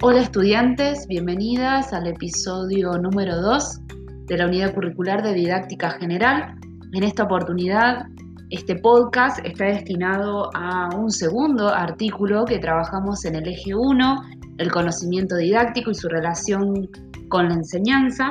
Hola estudiantes, bienvenidas al episodio número 2 de la unidad curricular de didáctica general. En esta oportunidad, este podcast está destinado a un segundo artículo que trabajamos en el eje 1, el conocimiento didáctico y su relación con la enseñanza,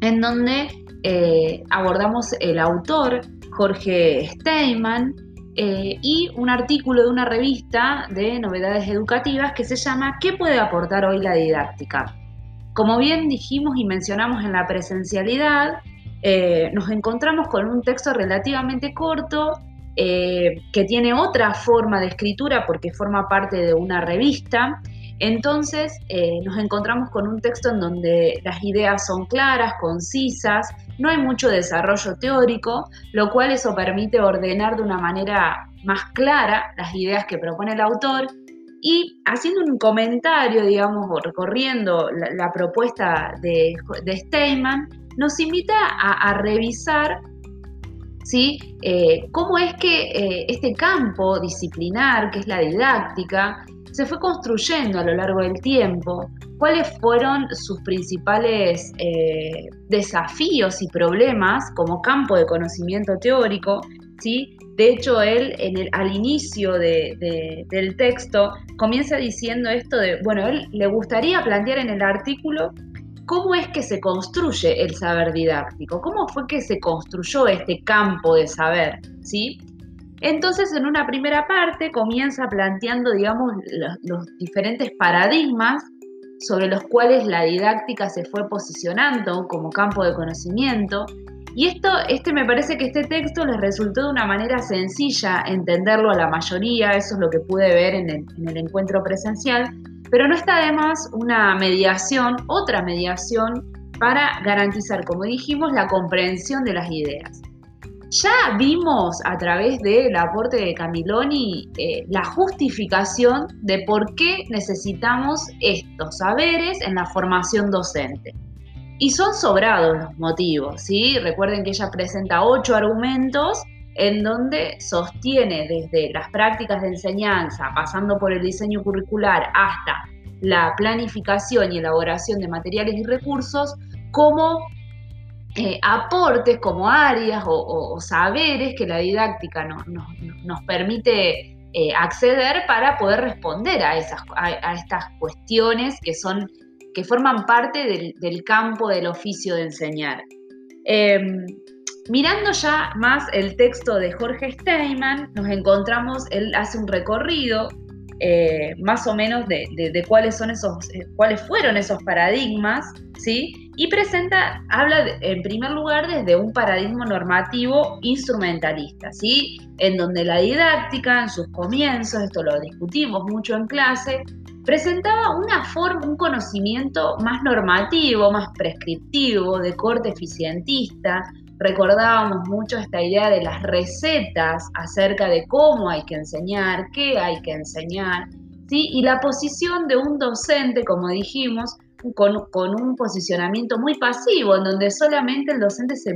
en donde eh, abordamos el autor Jorge Steinman eh, y un artículo de una revista de novedades educativas que se llama ¿Qué puede aportar hoy la didáctica? Como bien dijimos y mencionamos en la presencialidad, eh, nos encontramos con un texto relativamente corto eh, que tiene otra forma de escritura porque forma parte de una revista. Entonces nos encontramos con un texto en donde las ideas son claras, concisas, no hay mucho desarrollo teórico, lo cual eso permite ordenar de una manera más clara las ideas que propone el autor y haciendo un comentario, digamos, recorriendo la, propuesta de, de, Steinman, nos invita a, revisar ¿sí? Eh, cómo es que eh, este campo disciplinar, que es la didáctica, se fue construyendo a lo largo del tiempo, cuáles fueron sus principales eh, desafíos y problemas como campo de conocimiento teórico. ¿sí? De hecho, él en el, al inicio del texto comienza diciendo esto de, bueno, él le gustaría plantear en el artículo cómo es que se construye el saber didáctico, cómo fue que se construyó este campo de saber, ¿sí? Entonces, en una primera parte comienza planteando, digamos, los diferentes paradigmas sobre los cuales la didáctica se fue posicionando como campo de conocimiento. Y esto, este me parece que este texto les resultó de una manera sencilla entenderlo a la mayoría, eso es lo que pude ver en el, en el encuentro presencial, pero no está además una mediación, otra mediación, para garantizar, como dijimos, la comprensión de las ideas. Ya vimos a través del aporte de Camiloni eh, la justificación de por qué necesitamos estos saberes en la formación docente. Y son sobrados los motivos, ¿sí? Recuerden que ella presenta ocho argumentos en donde sostiene desde las prácticas de enseñanza, pasando por el diseño curricular hasta la planificación y elaboración de materiales y recursos, como eh, aportes como áreas o, saberes que la didáctica nos permite eh, acceder para poder responder a, esas, a, estas cuestiones que, son, que forman parte del, campo del oficio de enseñar. Em, mirando ya más el texto de Jorge Steinman, nos encontramos, él hace un recorrido eh, más o menos de, cuáles son esos, eh, cuáles fueron esos paradigmas, ¿sí? Y presenta, habla en primer lugar desde un paradigma normativo instrumentalista, ¿sí? En donde la didáctica en sus comienzos, esto lo discutimos mucho en clase, presentaba una forma, un conocimiento más normativo, más prescriptivo, de corte eficientista, recordábamos mucho esta idea de las recetas acerca de cómo hay que enseñar, qué hay que enseñar, ¿sí? y la posición de un docente, como dijimos, con, un posicionamiento muy pasivo, en donde solamente el docente se,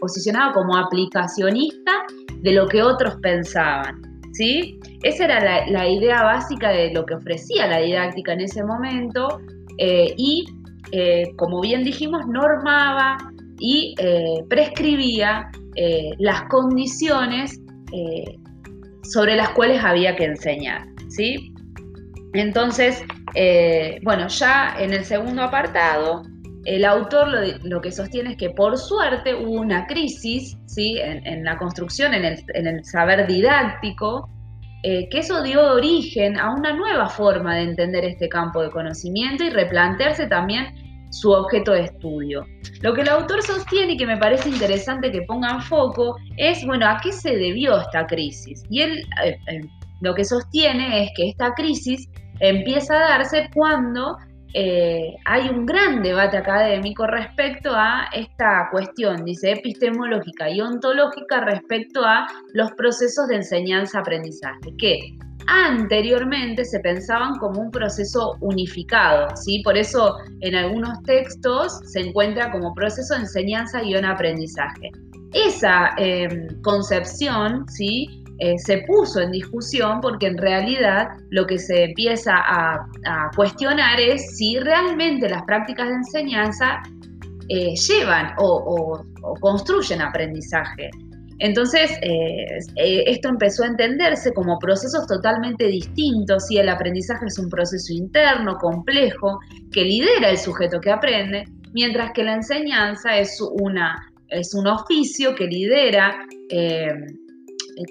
posicionaba como aplicacionista de lo que otros pensaban. ¿sí? Esa era la, idea básica de lo que ofrecía la didáctica en ese momento eh, y, eh, como bien dijimos, normaba, y eh, prescribía eh, las condiciones eh, sobre las cuales había que enseñar. ¿sí? Entonces, bueno, ya en el segundo apartado, el autor lo, que sostiene es que por suerte hubo una crisis ¿sí? en, la construcción, en el, en el saber didáctico, que eso dio origen a una nueva forma de entender este campo de conocimiento y replantearse también su objeto de estudio. Lo que el autor sostiene y que me parece interesante que ponga en foco es, bueno, ¿a qué se debió esta crisis? Y él eh, eh, lo que sostiene es que esta crisis empieza a darse cuando eh, hay un gran debate académico respecto a esta cuestión, dice, epistemológica y ontológica respecto a los procesos de enseñanza-aprendizaje, que anteriormente se pensaban como un proceso unificado, ¿sí? Por eso en algunos textos se encuentra como proceso de enseñanza-aprendizaje. Esa em, concepción, ¿sí? eh, se puso en discusión porque en realidad lo que se empieza a, cuestionar es si realmente las prácticas de enseñanza eh, llevan o, construyen aprendizaje. Entonces, eh, esto empezó a entenderse como procesos totalmente distintos, y el aprendizaje es un proceso interno, complejo, que lidera el sujeto que aprende, mientras que la enseñanza es, una, es un oficio que lidera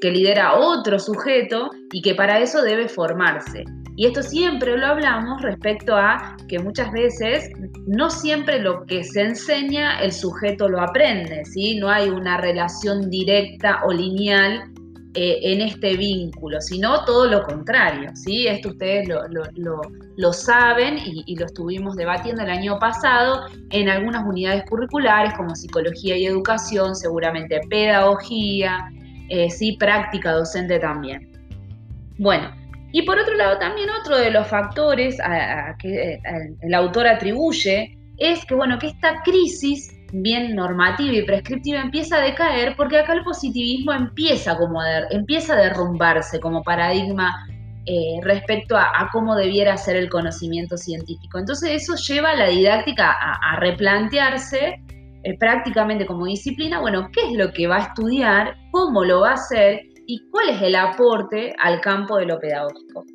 que lidera otro sujeto y que para eso debe formarse. Y esto siempre lo hablamos respecto a que muchas veces no siempre lo que se enseña el sujeto lo aprende, ¿sí? No hay una relación directa o lineal eh, en este vínculo, sino todo lo contrario, ¿sí? Esto ustedes lo, saben y, y, lo estuvimos debatiendo el año pasado en algunas unidades curriculares como psicología y educación, seguramente pedagogía, eh, sí práctica docente también. Bueno, y por otro lado también otro de los factores a, que eh, el autor atribuye es que, bueno, que esta crisis bien normativa y prescriptiva empieza a decaer porque acá el positivismo empieza, como empieza a derrumbarse como paradigma eh, respecto a, cómo debiera ser el conocimiento científico. Entonces eso lleva a la didáctica a replantearse eh, prácticamente como disciplina, bueno, qué es lo que va a estudiar, cómo lo va a hacer y cuál es el aporte al campo de lo pedagógico.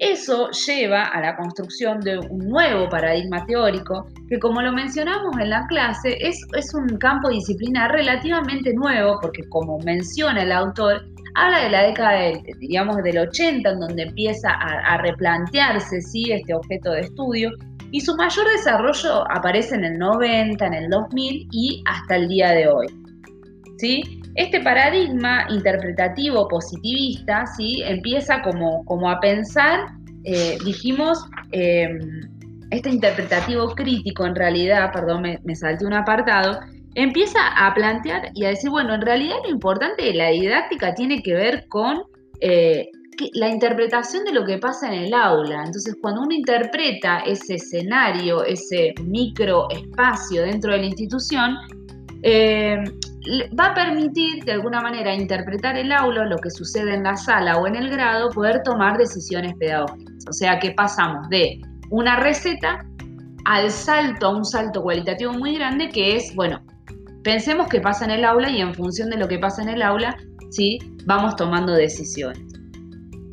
Eso lleva a la construcción de un nuevo paradigma teórico que, como lo mencionamos en la clase, es, un campo disciplinar relativamente nuevo porque, como menciona el autor, habla de la década del, digamos, del 80, en donde empieza a, a replantearse ¿sí? este objeto de estudio y su mayor desarrollo aparece en el 90, en el 2000 y hasta el día de hoy. Este paradigma interpretativo positivista ¿sí? empieza como, como a pensar, eh, dijimos, em, este interpretativo crítico en realidad, perdón, me, me salté un apartado, empieza a plantear y a decir, bueno, en realidad lo importante de la didáctica tiene que ver con eh, la interpretación de lo que pasa en el aula. Entonces, cuando uno interpreta ese escenario, ese microespacio dentro de la institución, eh, va a permitir de alguna manera interpretar el aula, lo que sucede en la sala o en el grado, poder tomar decisiones pedagógicas. O sea que pasamos de una receta al salto, a un salto cualitativo muy grande que es, bueno, pensemos qué pasa en el aula y en función de lo que pasa en el aula, ¿sí? vamos tomando decisiones.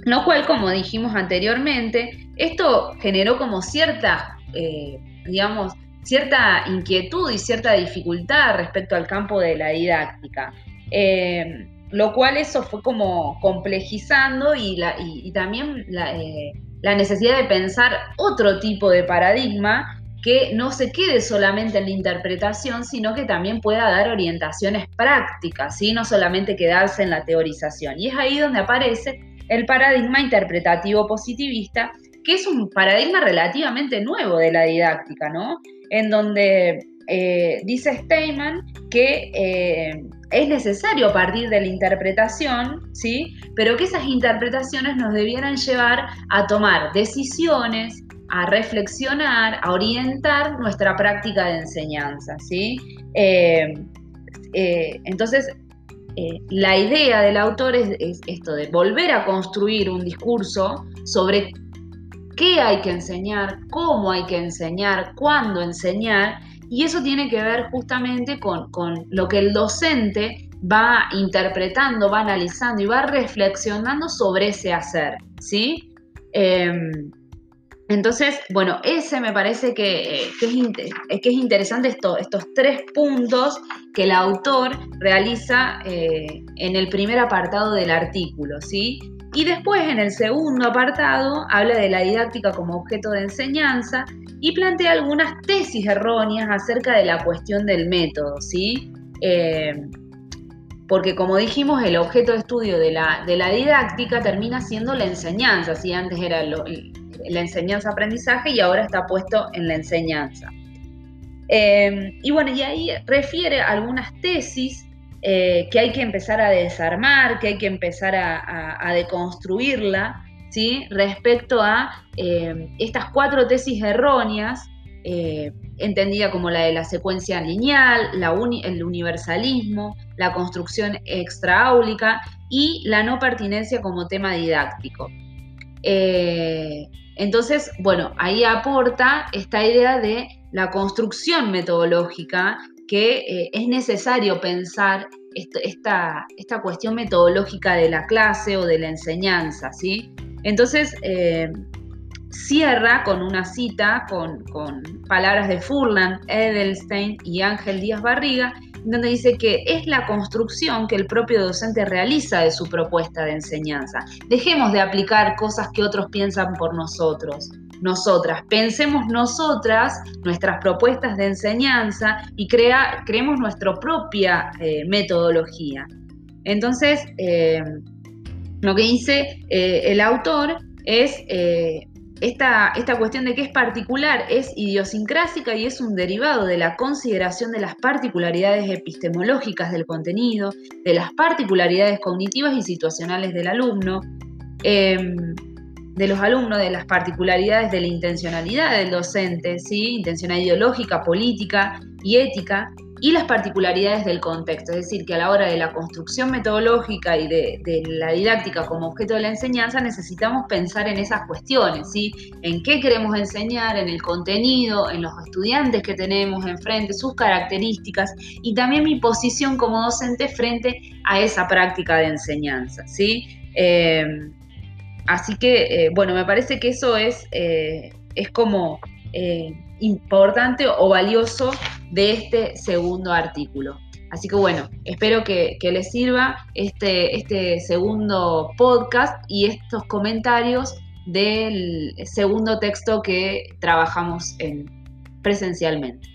Lo cual, como dijimos anteriormente, esto generó como cierta, eh, digamos, cierta inquietud y cierta dificultad respecto al campo de la didáctica. Eh, lo cual eso fue como complejizando y, también eh, la, necesidad de pensar otro tipo de paradigma que no se quede solamente en la interpretación, sino que también pueda dar orientaciones prácticas, ¿sí? no solamente quedarse en la teorización. Y es ahí donde aparece el paradigma interpretativo positivista, que es un paradigma relativamente nuevo de la didáctica, ¿no? En donde eh, dice Steinman que eh, es necesario partir de la interpretación, ¿sí? Pero que esas interpretaciones nos debieran llevar a tomar decisiones, a reflexionar, a orientar nuestra práctica de enseñanza, ¿sí? Eh, entonces, la idea del autor es, esto de volver a construir un discurso sobre qué hay que enseñar, cómo hay que enseñar, cuándo enseñar, y eso tiene que ver justamente con, lo que el docente va interpretando, va analizando y va reflexionando sobre ese hacer, ¿sí? Em, entonces, bueno, ese me parece que, eh, es, que es, interesante esto, estos tres puntos que el autor realiza eh, en el primer apartado del artículo, ¿sí? Y después, en el segundo apartado, habla de la didáctica como objeto de enseñanza y plantea algunas tesis erróneas acerca de la cuestión del método, ¿sí? Eh, porque como dijimos, el objeto de estudio de la, de la didáctica termina siendo la enseñanza. Antes era la enseñanza-aprendizaje y ahora está puesto en la enseñanza. Eh, y bueno, y ahí refiere algunas tesis eh, que hay que empezar a desarmar, que hay que empezar a, deconstruirla, ¿sí? Respecto a eh, estas cuatro tesis erróneas eh, entendida como la de la secuencia lineal, el universalismo, la construcción extraáulica y la no pertinencia como tema didáctico. Entonces, bueno, ahí aporta esta idea de la construcción metodológica que eh, es necesario pensar esta, esta, cuestión metodológica de la clase o de la enseñanza, ¿sí? Entonces, eh, cierra con una cita, con, con, palabras de Furlan, Edelstein y Ángel Díaz Barriga, donde dice que es la construcción que el propio docente realiza de su propuesta de enseñanza. Dejemos de aplicar cosas que otros piensan por nosotros nosotras. Pensemos nosotras nuestras propuestas de enseñanza y crea, creemos nuestra propia eh, metodología. Entonces, eh, lo que dice eh, el autor es esta, esta, cuestión de que es particular, es idiosincrásica y es un derivado de la consideración de las particularidades epistemológicas del contenido, de las particularidades cognitivas y situacionales del alumno de los alumnos, de las particularidades de la intencionalidad del docente, ¿sí? intencionalidad ideológica, política y ética, y las particularidades del contexto, es decir, que a la hora de la construcción metodológica y de, la didáctica como objeto de la enseñanza necesitamos pensar en esas cuestiones, ¿sí? en qué queremos enseñar, en el contenido, en los estudiantes que tenemos enfrente, sus características y también mi posición como docente frente a esa práctica de enseñanza. ¿sí? Eh, Así que, eh, bueno, me parece que eso es, eh, es como eh, importante o valioso de este segundo artículo. Así que bueno, espero que, les sirva este, este segundo podcast y estos comentarios del segundo texto que trabajamos en, presencialmente.